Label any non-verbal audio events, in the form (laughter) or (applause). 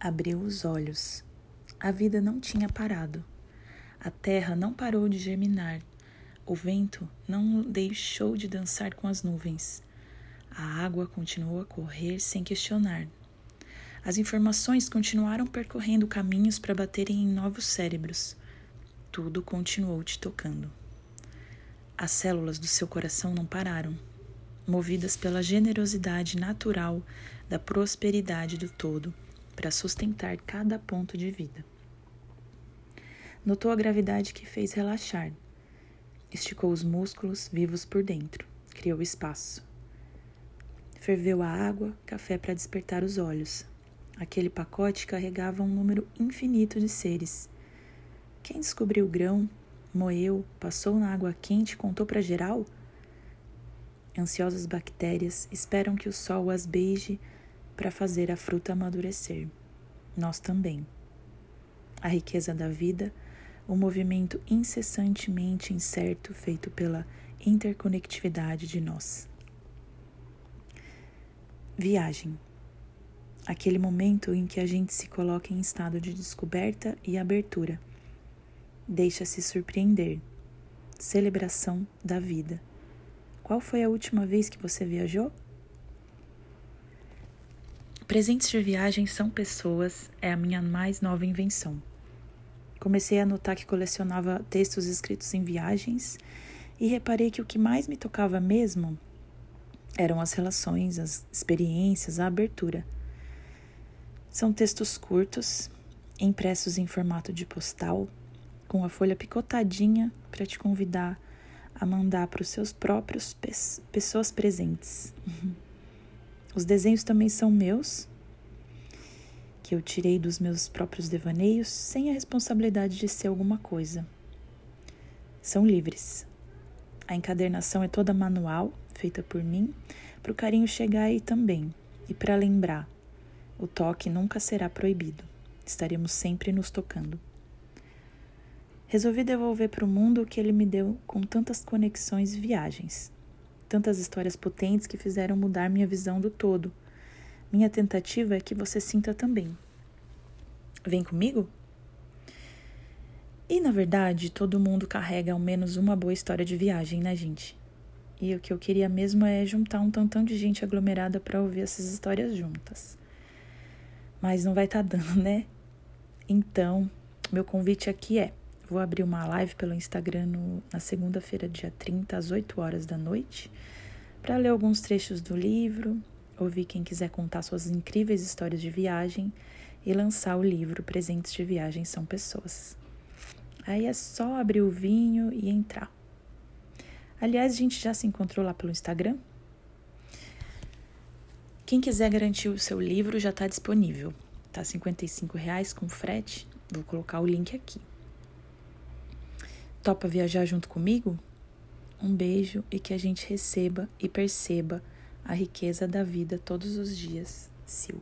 abriu os olhos. A vida não tinha parado. A terra não parou de germinar. O vento não deixou de dançar com as nuvens. A água continuou a correr sem questionar. As informações continuaram percorrendo caminhos para baterem em novos cérebros. Tudo continuou te tocando. As células do seu coração não pararam, movidas pela generosidade natural da prosperidade do todo para sustentar cada ponto de vida. Notou a gravidade que fez relaxar. Esticou os músculos vivos por dentro, criou espaço. Ferveu a água, café para despertar os olhos. Aquele pacote carregava um número infinito de seres. Quem descobriu o grão, moeu, passou na água quente e contou para geral? Ansiosas bactérias esperam que o sol as beije para fazer a fruta amadurecer. Nós também. A riqueza da vida, o movimento incessantemente incerto feito pela interconectividade de nós. Viagem. Aquele momento em que a gente se coloca em estado de descoberta e abertura. Deixa-se surpreender. Celebração da vida. Qual foi a última vez que você viajou? Presentes de viagem são pessoas, é a minha mais nova invenção. Comecei a notar que colecionava textos escritos em viagens e reparei que o que mais me tocava mesmo eram as relações, as experiências, a abertura. São textos curtos, impressos em formato de postal, com a folha picotadinha para te convidar a mandar para os seus próprios pe pessoas presentes. (laughs) Os desenhos também são meus, que eu tirei dos meus próprios devaneios sem a responsabilidade de ser alguma coisa. São livres. A encadernação é toda manual, feita por mim, para o carinho chegar aí também. E para lembrar, o toque nunca será proibido. Estaremos sempre nos tocando. Resolvi devolver para o mundo o que ele me deu com tantas conexões e viagens tantas histórias potentes que fizeram mudar minha visão do todo. Minha tentativa é que você sinta também. Vem comigo? E na verdade, todo mundo carrega ao menos uma boa história de viagem, né, gente? E o que eu queria mesmo é juntar um tantão de gente aglomerada para ouvir essas histórias juntas. Mas não vai estar tá dando, né? Então, meu convite aqui é: Vou abrir uma live pelo Instagram no, na segunda-feira, dia 30, às 8 horas da noite, para ler alguns trechos do livro, ouvir quem quiser contar suas incríveis histórias de viagem e lançar o livro Presentes de Viagem São Pessoas. Aí é só abrir o vinho e entrar. Aliás, a gente já se encontrou lá pelo Instagram. Quem quiser garantir o seu livro já está disponível. Tá R$ reais com frete. Vou colocar o link aqui. Topa viajar junto comigo? Um beijo e que a gente receba e perceba a riqueza da vida todos os dias. Sil.